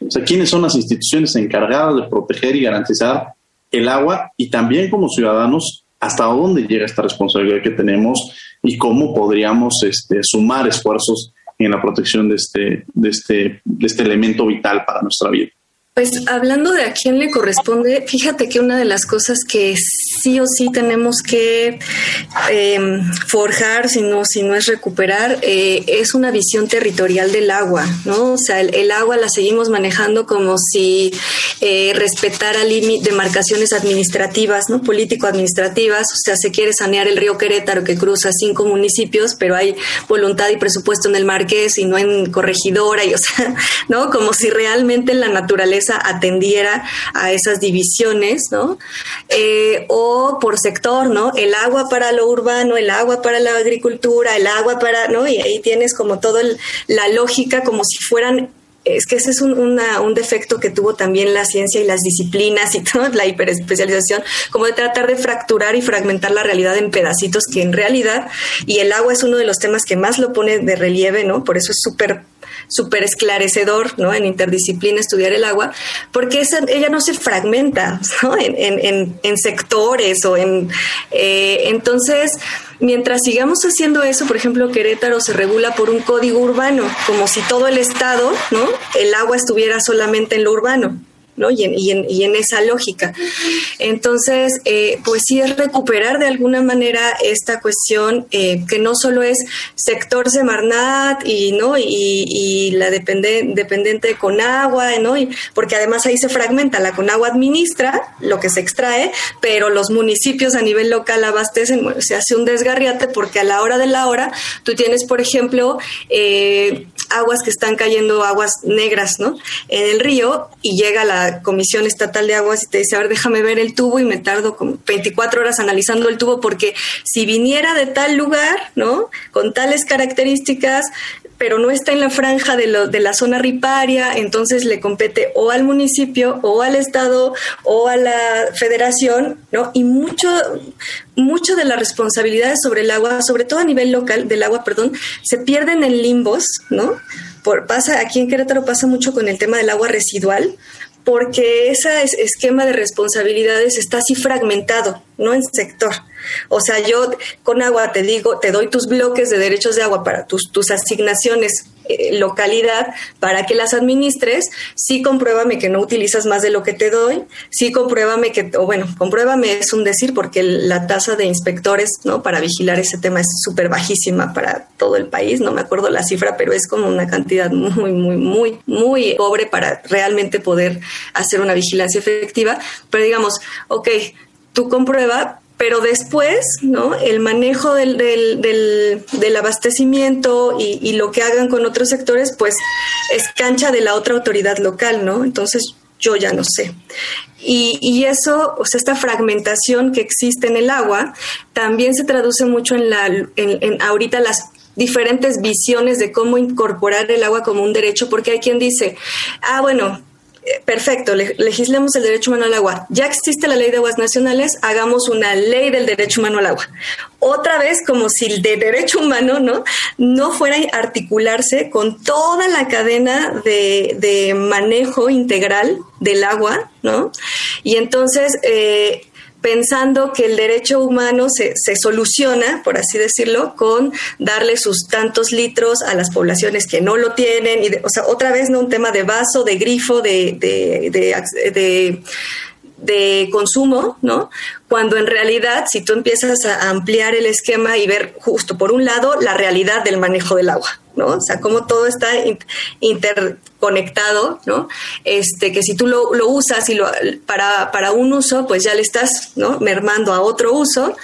O sea, ¿quiénes son las instituciones encargadas de proteger y garantizar el agua y también como ciudadanos hasta dónde llega esta responsabilidad que tenemos y cómo podríamos este, sumar esfuerzos en la protección de este, de, este, de este elemento vital para nuestra vida. Pues hablando de a quién le corresponde, fíjate que una de las cosas que sí o sí tenemos que em, forjar, si no, si no es recuperar, eh, es una visión territorial del agua, ¿no? O sea, el, agua la seguimos manejando como si eh, respetara demarcaciones administrativas, ¿no? Político-administrativas, o sea, se quiere sanear el río Querétaro que cruza cinco municipios, pero hay voluntad y presupuesto en el Marqués y no en Corregidora, y o sea, ¿no? Como si realmente la naturaleza atendiera a esas divisiones, ¿no? Eh, o por sector, ¿no? El agua para lo urbano, el agua para la agricultura, el agua para, ¿no? Y ahí tienes como toda la lógica como si fueran es que ese es un, un, defecto que tuvo también la ciencia y las disciplinas y toda la hiperespecialización, como de tratar de fracturar y fragmentar la realidad en pedacitos que en realidad, y el agua es uno de los temas que más lo pone de relieve, ¿no? Por eso es súper súper esclarecedor, ¿no? En interdisciplina estudiar el agua, porque esa, ella no se fragmenta. En, en, en, sectores o en... Eh, entonces, mientras sigamos haciendo eso, por ejemplo, Querétaro se regula por un código urbano, como si todo el estado, ¿no? El agua estuviera solamente en lo urbano. ¿No? Y en, y en, y en esa lógica. Entonces, eh, pues sí es recuperar de alguna manera esta cuestión eh, que no solo es sector Semarnat y, ¿no? y, la depende, dependiente de Conagua, ¿no? Porque además ahí se fragmenta, la Conagua administra lo que se extrae, pero los municipios a nivel local abastecen, se hace un desgarriate porque a la hora de la hora tú tienes, por ejemplo, eh, aguas que están cayendo, aguas negras, ¿no? En el río y llega la Comisión Estatal de Aguas y te dice, a ver, déjame ver el tubo y me tardo como 24 horas analizando el tubo porque si viniera de tal lugar, ¿no? Con tales características, pero no está en la franja de, lo, de la zona riparia, entonces le compete o al municipio o al Estado o a la federación, ¿no? Y mucho, mucho de las responsabilidades sobre el agua, sobre todo a nivel local del agua, perdón, se pierden en limbos, ¿no? Por, pasa, aquí en Querétaro pasa mucho con el tema del agua residual, porque ese esquema de responsabilidades está así fragmentado, no en sector. O sea, yo con agua te digo, te doy tus bloques de derechos de agua para tus, tus asignaciones eh, localidad para que las administres, sí compruébame que no utilizas más de lo que te doy, sí compruébame que, o bueno, compruébame es un decir porque la tasa de inspectores, ¿no? Para vigilar ese tema es súper bajísima para todo el país, no me acuerdo la cifra, pero es como una cantidad muy, muy, muy, muy pobre para realmente poder hacer una vigilancia efectiva. Pero digamos, ok, tú comprueba, pero después, ¿no? El manejo del, del, abastecimiento y, lo que hagan con otros sectores, pues es cancha de la otra autoridad local, ¿no? Entonces yo ya no sé. Y, y, eso, o sea, esta fragmentación que existe en el agua, también se traduce mucho en la, en ahorita las diferentes visiones de cómo incorporar el agua como un derecho, porque hay quien dice, ah, bueno, perfecto, legislemos el derecho humano al agua. Ya existe la ley de aguas nacionales, hagamos una ley del derecho humano al agua. Otra vez, como si el de derecho humano no, no fuera a articularse con toda la cadena de, manejo integral del agua, ¿no? Y entonces, eh, pensando que el derecho humano se, se, soluciona, por así decirlo, con darle sus tantos litros a las poblaciones que no lo tienen. Y o sea, otra vez no un tema de vaso, de grifo, de, de, de, de consumo, ¿no? Cuando en realidad, si tú empiezas a ampliar el esquema y ver justo por un lado la realidad del manejo del agua, ¿no? O sea, cómo todo está interconectado, ¿no? Este, que si tú lo, lo usas y lo, para, para, un uso, pues ya le estás. Mermando a otro uso.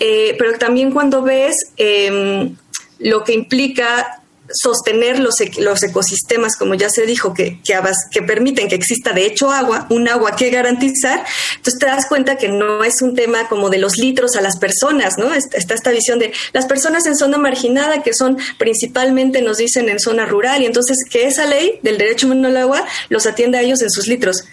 Eh, pero también cuando ves eh, lo que implica sostener los, los ecosistemas, como ya se dijo, que, que, permiten que exista de hecho agua, un agua que garantizar, entonces te das cuenta que no es un tema como de los litros a las personas, ¿no? Está esta visión de las personas en zona marginada, que son principalmente, nos dicen, en zona rural, y entonces que esa ley del derecho humano al agua los atiende a ellos en sus litros.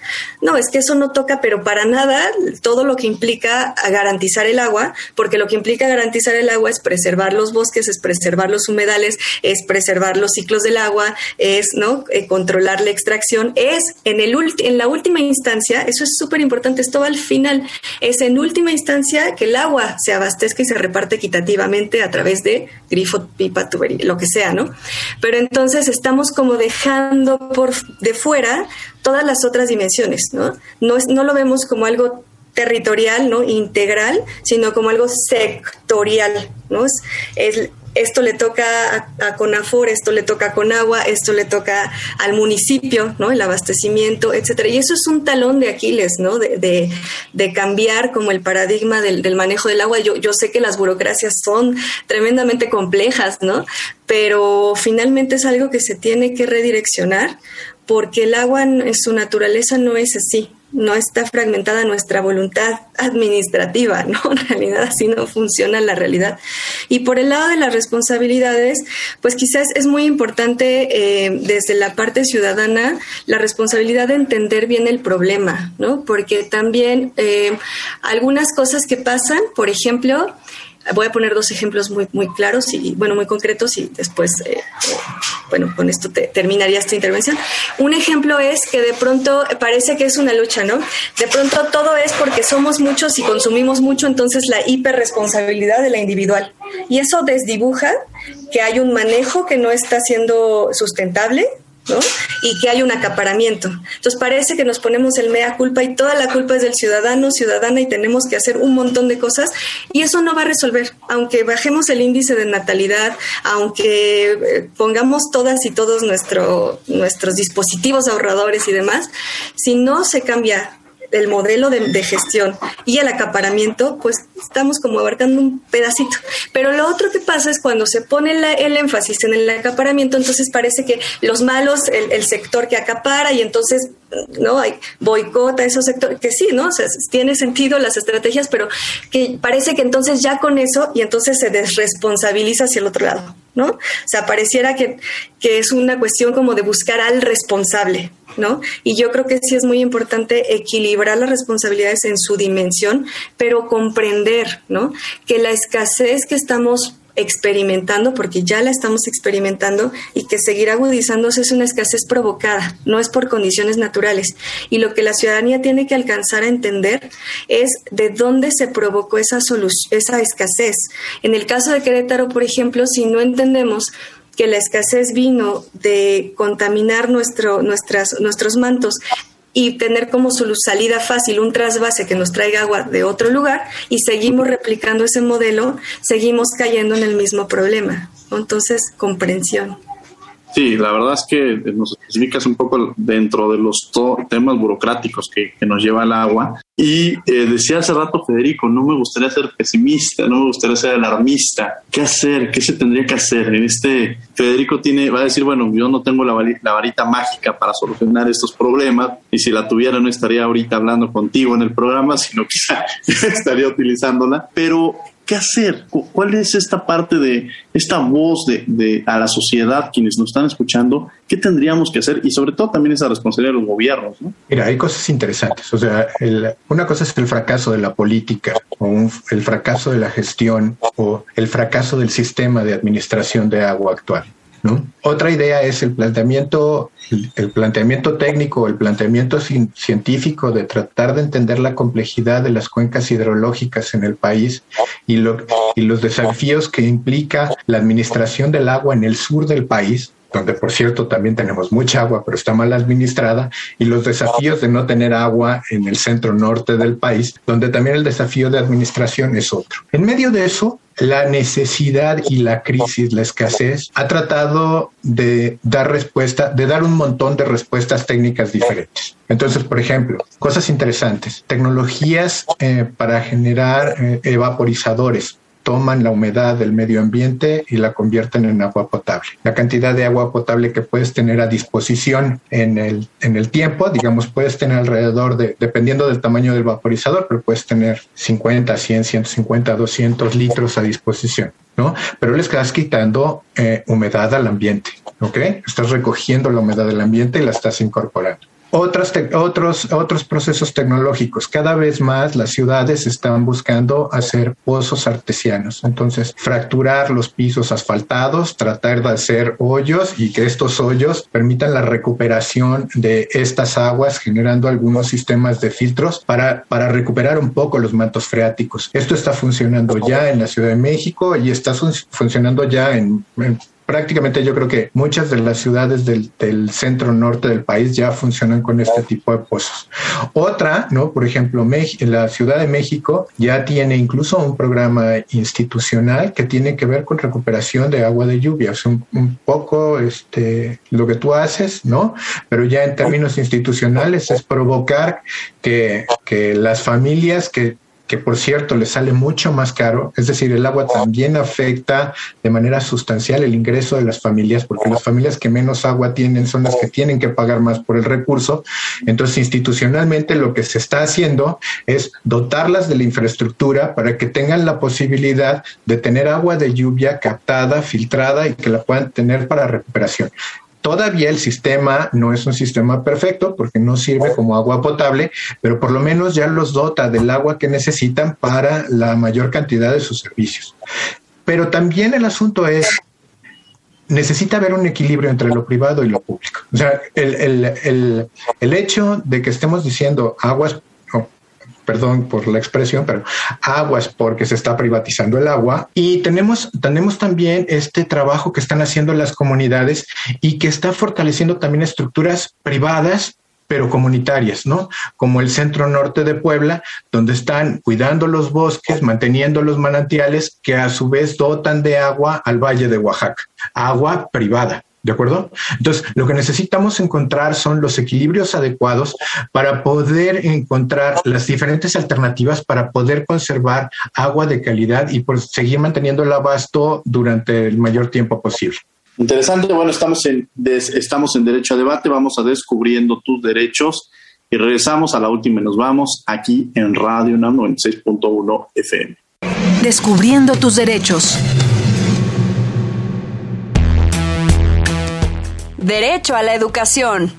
No, es que eso no toca, pero para nada todo lo que implica garantizar el agua, porque lo que implica garantizar el agua es preservar los bosques, es preservar los humedales, es preservar preservar los ciclos del agua, es ¿no? Eh, controlar la extracción, es en, el en la última instancia, eso es súper importante, esto va al final, es en última instancia que el agua se abastezca y se reparte equitativamente a través de grifo, pipa, tubería, lo que sea, ¿no? Pero entonces estamos como dejando por de fuera todas las otras dimensiones, ¿no? No, es, no lo vemos como algo territorial, ¿no? Integral, sino como algo sectorial, ¿no? Es, es esto le toca a, Conafor, esto le toca a Conagua, esto le toca al municipio, ¿no? El abastecimiento, etcétera. Y eso es un talón de Aquiles, ¿no? De, de, cambiar como el paradigma del, del, manejo del agua. Yo, yo sé que las burocracias son tremendamente complejas, ¿no? Pero finalmente es algo que se tiene que redireccionar porque el agua en su naturaleza no es así no está fragmentada nuestra voluntad administrativa, ¿no? En realidad así no funciona la realidad. Y por el lado de las responsabilidades, pues quizás es muy importante eh, desde la parte ciudadana la responsabilidad de entender bien el problema, ¿no? Porque también eh, algunas cosas que pasan, por ejemplo, Voy a poner dos ejemplos muy, muy claros y, bueno, muy concretos y después, eh, eh, bueno, con esto terminaría esta intervención. Un ejemplo es que de pronto parece que es una lucha, ¿no? De pronto todo es porque somos muchos y consumimos mucho, entonces la hiperresponsabilidad de la individual. Y eso desdibuja que hay un manejo que no está siendo sustentable, y que hay un acaparamiento. Entonces parece que nos ponemos el mea culpa y toda la culpa es del ciudadano, ciudadana y tenemos que hacer un montón de cosas y eso no va a resolver. Aunque bajemos el índice de natalidad, aunque eh, pongamos todas y todos nuestro, nuestros dispositivos ahorradores y demás, si no se cambia el modelo de, gestión y el acaparamiento, pues estamos como abarcando un pedacito. Pero lo otro que pasa es cuando se pone el énfasis en el acaparamiento, entonces parece que los malos, el, sector que acapara y entonces, ¿no? Hay boicota esos sectores, que sí, ¿no? O sea, tiene sentido las estrategias, pero que parece que entonces ya con eso y entonces se desresponsabiliza hacia el otro lado, ¿no? O sea, pareciera que, que es una cuestión como de buscar al responsable, ¿no? Y yo creo que sí es muy importante equilibrar las responsabilidades en su dimensión, pero comprender, ¿no? Que la escasez que estamos experimentando, porque ya la estamos experimentando, y que seguir agudizándose es una escasez provocada, no es por condiciones naturales. Y lo que la ciudadanía tiene que alcanzar a entender es de dónde se provocó esa, esa escasez. En el caso de Querétaro, por ejemplo, si no entendemos que la escasez vino de contaminar nuestro, nuestras, nuestros mantos y tener como su salida fácil un trasvase que nos traiga agua de otro lugar y seguimos replicando ese modelo, seguimos cayendo en el mismo problema. Entonces, comprensión. Sí, la verdad es que nos especificas un poco dentro de los temas burocráticos que, nos lleva el agua. Y eh, decía hace rato Federico, no me gustaría ser pesimista, no me gustaría ser alarmista. ¿Qué hacer? ¿Qué se tendría que hacer? En este, Federico tiene, va a decir, bueno, yo no tengo la, la varita mágica para solucionar estos problemas y si la tuviera no estaría ahorita hablando contigo en el programa, sino quizá estaría utilizándola. Pero ¿Qué hacer? ¿Cuál es esta parte de esta voz de, a la sociedad, quienes nos están escuchando? ¿Qué tendríamos que hacer? Y sobre todo también esa responsabilidad de los gobiernos. Mira, hay cosas interesantes. O sea, una cosa es el fracaso de la política o el fracaso de la gestión o el fracaso del sistema de administración de agua actual. Otra idea es el planteamiento, el, planteamiento técnico, el planteamiento científico de tratar de entender la complejidad de las cuencas hidrológicas en el país y, y los desafíos que implica la administración del agua en el sur del país, donde por cierto también tenemos mucha agua, pero está mal administrada, y los desafíos de no tener agua en el centro norte del país, donde también el desafío de administración es otro. En medio de eso, la necesidad y la crisis, la escasez, ha tratado de dar respuesta, de dar un montón de respuestas técnicas diferentes. Entonces, por ejemplo, cosas interesantes, tecnologías eh, para generar eh, evaporizadores toman la humedad del medio ambiente y la convierten en agua potable. La cantidad de agua potable que puedes tener a disposición en el, en el tiempo, digamos, puedes tener alrededor de, dependiendo del tamaño del vaporizador, pero puedes tener 50, 100, 150, 200 litros a disposición. ¿no? Pero le estás quitando eh, humedad al ambiente, ¿ok? Estás recogiendo la humedad del ambiente y la estás incorporando otros, otros procesos tecnológicos. Cada vez más las ciudades están buscando hacer pozos artesianos. Entonces, fracturar los pisos asfaltados, tratar de hacer hoyos y que estos hoyos permitan la recuperación de estas aguas, generando algunos sistemas de filtros para, para recuperar un poco los mantos freáticos. Esto está funcionando ya en la Ciudad de México y está funcionando ya en prácticamente yo creo que muchas de las ciudades del, centro norte del país ya funcionan con este tipo de pozos. Otra, ¿no? Por ejemplo, la Ciudad de México ya tiene incluso un programa institucional que tiene que ver con recuperación de agua de lluvia. Es un, un poco este, lo que tú haces, ¿no? Pero ya en términos institucionales es provocar que, que las familias que que por cierto le sale mucho más caro, es decir, el agua también afecta de manera sustancial el ingreso de las familias, porque las familias que menos agua tienen son las que tienen que pagar más por el recurso. Entonces, institucionalmente lo que se está haciendo es dotarlas de la infraestructura para que tengan la posibilidad de tener agua de lluvia captada, filtrada y que la puedan tener para recuperación. Todavía el sistema no es un sistema perfecto porque no sirve como agua potable, pero por lo menos ya los dota del agua que necesitan para la mayor cantidad de sus servicios. Pero también el asunto es, necesita haber un equilibrio entre lo privado y lo público. O sea, el, el, el hecho de que estemos diciendo aguas perdón por la expresión, pero aguas porque se está privatizando el agua. Y tenemos, tenemos también este trabajo que están haciendo las comunidades y que está fortaleciendo también estructuras privadas pero comunitarias, ¿no? Como el centro norte de Puebla, donde están cuidando los bosques, manteniendo los manantiales, que a su vez dotan de agua al valle de Oaxaca, agua privada. ¿De acuerdo? Entonces, lo que necesitamos encontrar son los equilibrios adecuados para poder encontrar las diferentes alternativas para poder conservar agua de calidad y por seguir manteniendo el abasto durante el mayor tiempo posible. Interesante, bueno, estamos en, estamos en Derecho a Debate, vamos a descubriendo tus derechos y regresamos a la última y nos vamos aquí en Radio NAM 96.1 FM. Descubriendo tus derechos. Derecho a la educación.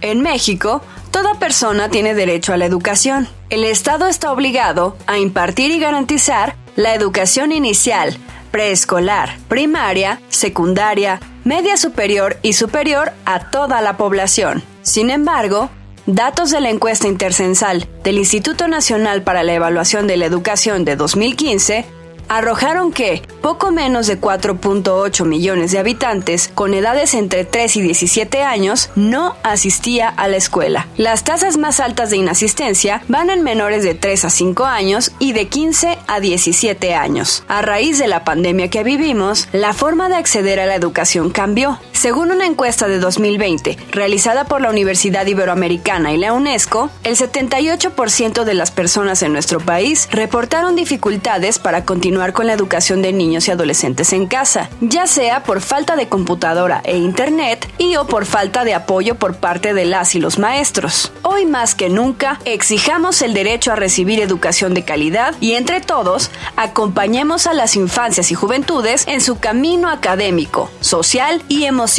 En México, toda persona tiene derecho a la educación. El Estado está obligado a impartir y garantizar la educación inicial, preescolar, primaria, secundaria, media superior y superior a toda la población. Sin embargo, datos de la encuesta intercensal del Instituto Nacional para la Evaluación de la Educación de 2015 arrojaron que poco menos de 4.8 millones de habitantes con edades entre 3 y 17 años no asistía a la escuela. Las tasas más altas de inasistencia van en menores de 3 a 5 años y de 15 a 17 años. A raíz de la pandemia que vivimos, la forma de acceder a la educación cambió. Según una encuesta de 2020 realizada por la Universidad Iberoamericana y la UNESCO, el 78% de las personas en nuestro país reportaron dificultades para continuar con la educación de niños y adolescentes en casa, ya sea por falta de computadora e internet y o por falta de apoyo por parte de las y los maestros. Hoy más que nunca, exijamos el derecho a recibir educación de calidad y entre todos, acompañemos a las infancias y juventudes en su camino académico, social y emocional.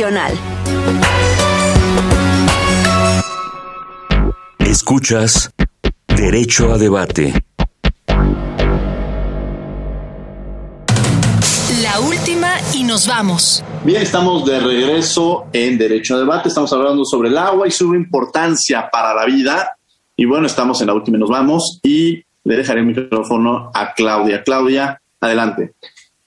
Escuchas Derecho a Debate. última y nos vamos. Bien, estamos de regreso en Derecho a Debate. Estamos hablando sobre el agua y su importancia para la vida. Y bueno, estamos en la última y nos vamos. Y le dejaré el micrófono a Claudia. Claudia, adelante.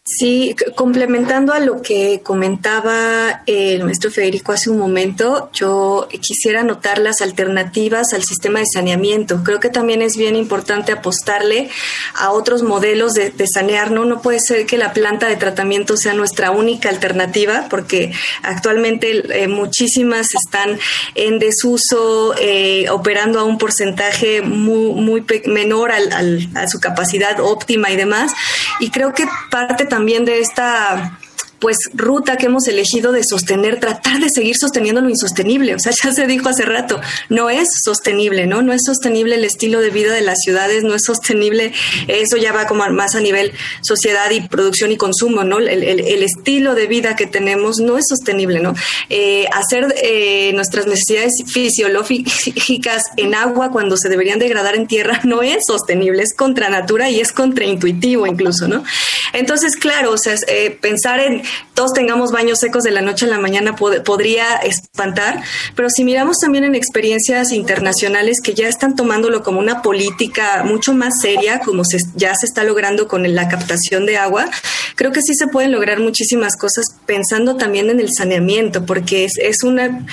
Sí, complementando a lo que comentaba el maestro Federico hace un momento, yo quisiera notar las alternativas al sistema de saneamiento. Creo que también es bien importante apostarle a otros modelos de, sanear. ¿no? no puede ser que la planta de tratamiento sea nuestra única alternativa, porque actualmente eh, muchísimas están en desuso, eh, operando a un porcentaje muy, muy menor a su capacidad óptima y demás. Y creo que parte también de esta pues ruta que hemos elegido de sostener, tratar de seguir sosteniendo lo insostenible. O sea, ya se dijo hace rato, no es sostenible, ¿no? No es sostenible el estilo de vida de las ciudades, no es sostenible, eso ya va como más a nivel sociedad y producción y consumo, ¿no? El, estilo de vida que tenemos no es sostenible, ¿no? Eh, hacer eh, nuestras necesidades fisiológicas en agua cuando se deberían degradar en tierra no es sostenible, es contra natura y es contraintuitivo incluso, ¿no? Entonces, claro, o sea, eh, pensar en todos tengamos baños secos de la noche a la mañana podría espantar, pero si miramos también en experiencias internacionales que ya están tomándolo como una política mucho más seria, como se, ya se está logrando con la captación de agua, creo que sí se pueden lograr muchísimas cosas pensando también en el saneamiento, porque es, es una,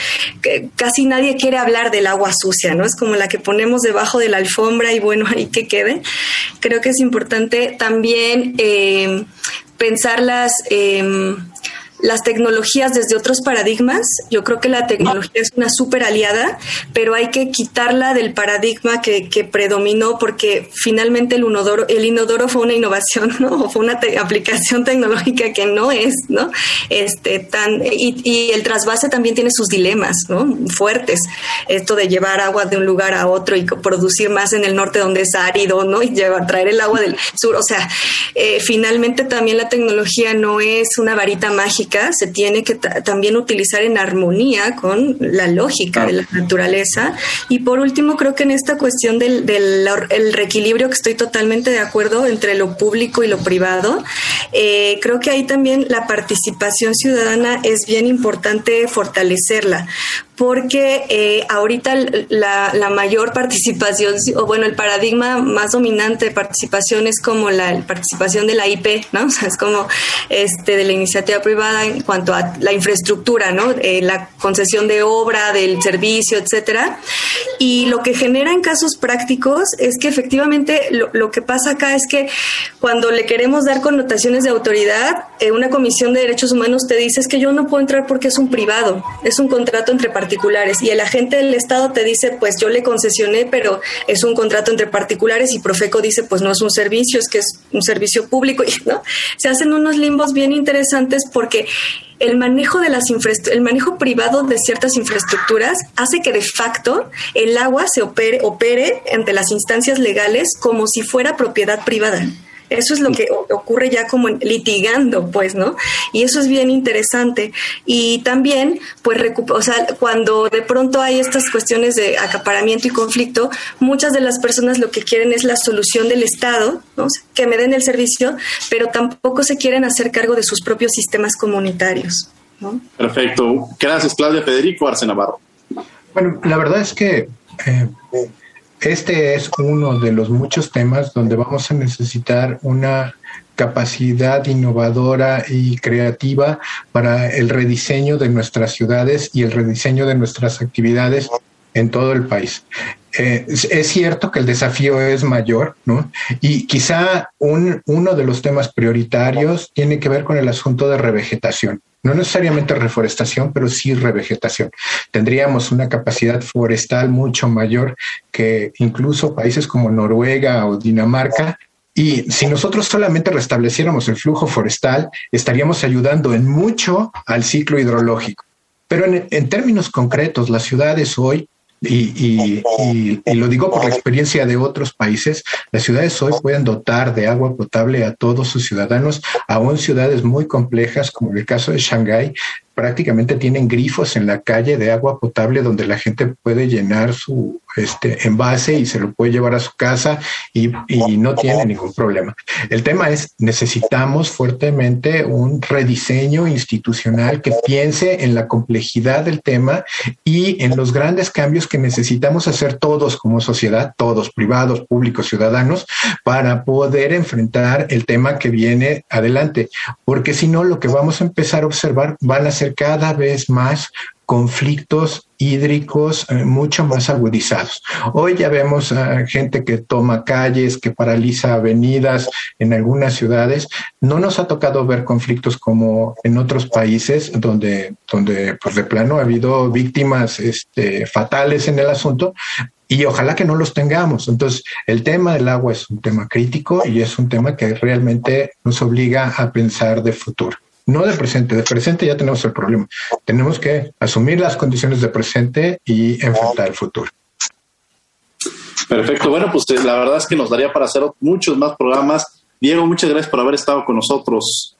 casi nadie quiere hablar del agua sucia, ¿no? Es como la que ponemos debajo de la alfombra y bueno, ahí que quede. Creo que es importante también eh, pensar las, eh, las tecnologías desde otros paradigmas. Yo creo que la tecnología es una súper aliada, pero hay que quitarla del paradigma que, que, predominó porque finalmente el inodoro, el inodoro fue una innovación, ¿no? O fue una aplicación tecnológica que no es, ¿no? Este, tan, y, y, el trasvase también tiene sus dilemas, ¿no? Fuertes. Esto de llevar agua de un lugar a otro y producir más en el norte donde es árido, ¿no? Y llevar, traer el agua del sur. O sea, eh, finalmente también la tecnología no es una varita mágica se tiene que también utilizar en armonía con la lógica de la naturaleza. Y por último, creo que en esta cuestión del, del el reequilibrio, que estoy totalmente de acuerdo entre lo público y lo privado, eh, creo que ahí también la participación ciudadana es bien importante fortalecerla, porque eh, ahorita la, la, mayor participación, o bueno, el paradigma más dominante de participación es como la participación de la IP, ¿no? O sea, es como este de la iniciativa privada en cuanto a la infraestructura, ¿no? Eh, la concesión de obra, del servicio, etcétera. Y lo que genera en casos prácticos es que efectivamente lo, lo que pasa acá es que cuando le queremos dar connotaciones de autoridad, eh, una comisión de derechos humanos te dice es que yo no puedo entrar porque es un privado, es un contrato entre particulares y el agente del Estado te dice, pues yo le concesioné, pero es un contrato entre particulares y Profeco dice, pues no es un servicio, es que es un servicio público, ¿no? Se hacen unos limbos bien interesantes porque el manejo de las el manejo privado de ciertas infraestructuras hace que de facto el agua se opere, opere ante las instancias legales como si fuera propiedad privada. Eso es lo que ocurre ya como litigando, pues, ¿no? Y eso es bien interesante. Y también, pues, o sea, cuando de pronto hay estas cuestiones de acaparamiento y conflicto, muchas de las personas lo que quieren es la solución del Estado, ¿no? que me den el servicio, pero tampoco se quieren hacer cargo de sus propios sistemas comunitarios. ¿no? Perfecto. Gracias, Claudia Federico Arce Navarro. Bueno, la verdad es que eh, este es uno de los muchos temas donde vamos a necesitar una capacidad innovadora y creativa para el rediseño de nuestras ciudades y el rediseño de nuestras actividades en todo el país. Eh, es cierto que el desafío es mayor, ¿no? Y quizá un, uno de los temas prioritarios tiene que ver con el asunto de revegetación. No necesariamente reforestación, pero sí revegetación. Tendríamos una capacidad forestal mucho mayor que incluso países como Noruega o Dinamarca, y si nosotros solamente restableciéramos el flujo forestal, estaríamos ayudando en mucho al ciclo hidrológico. Pero en, en, términos concretos, las ciudades hoy y, lo digo por la experiencia de otros países, las ciudades hoy pueden dotar de agua potable a todos sus ciudadanos, aún ciudades muy complejas como el caso de Shanghái, prácticamente tienen grifos en la calle de agua potable donde la gente puede llenar su este envase y se lo puede llevar a su casa y, y, no tiene ningún problema. El tema es, necesitamos fuertemente un rediseño institucional que piense en la complejidad del tema y en los grandes cambios que necesitamos hacer todos como sociedad, todos, privados, públicos, ciudadanos, para poder enfrentar el tema que viene adelante. Porque si no, lo que vamos a empezar a observar van a ser cada vez más conflictos hídricos eh, mucho más agudizados. Hoy ya vemos gente que toma calles, que paraliza avenidas en algunas ciudades. No nos ha tocado ver conflictos como en otros países donde, donde pues de plano ha habido víctimas este, fatales en el asunto, y ojalá que no los tengamos. Entonces, el tema del agua es un tema crítico y es un tema que realmente nos obliga a pensar de futuro no de presente. De presente ya tenemos el problema. Tenemos que asumir las condiciones de presente y enfrentar el futuro. Perfecto. Bueno, pues eh, la verdad es que nos daría para hacer muchos más programas. Diego, muchas gracias por haber estado con nosotros.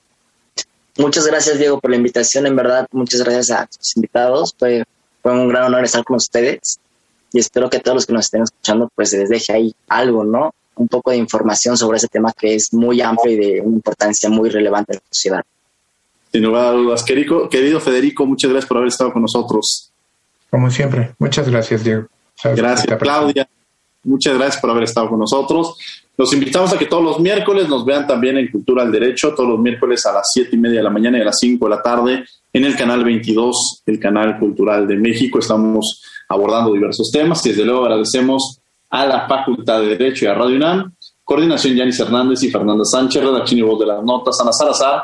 Muchas gracias, Diego, por la invitación. En verdad, muchas gracias a tus invitados. Fue, fue un gran honor estar con ustedes y espero que todos los que nos estén escuchando, pues les deje ahí algo, ¿no? Un poco de información sobre ese tema que es muy amplio y de una importancia muy relevante en la sociedad. Sin lugar a dudas. Querido, querido Federico, muchas gracias por haber estado con nosotros. Como siempre. Muchas gracias, Diego. Gracias, Claudia. Muchas gracias por haber estado con nosotros. Los invitamos a que todos los miércoles nos vean también en Cultura al Derecho, todos los miércoles a las 7 y media de la mañana y a las 5 de la tarde en el canal 22, el canal cultural de México. Estamos abordando diversos temas y desde luego agradecemos a la Facultad de Derecho y a Radio UNAM. Coordinación Yanis Hernández y Fernanda Sánchez, redacción y voz de las notas, Ana Salazar,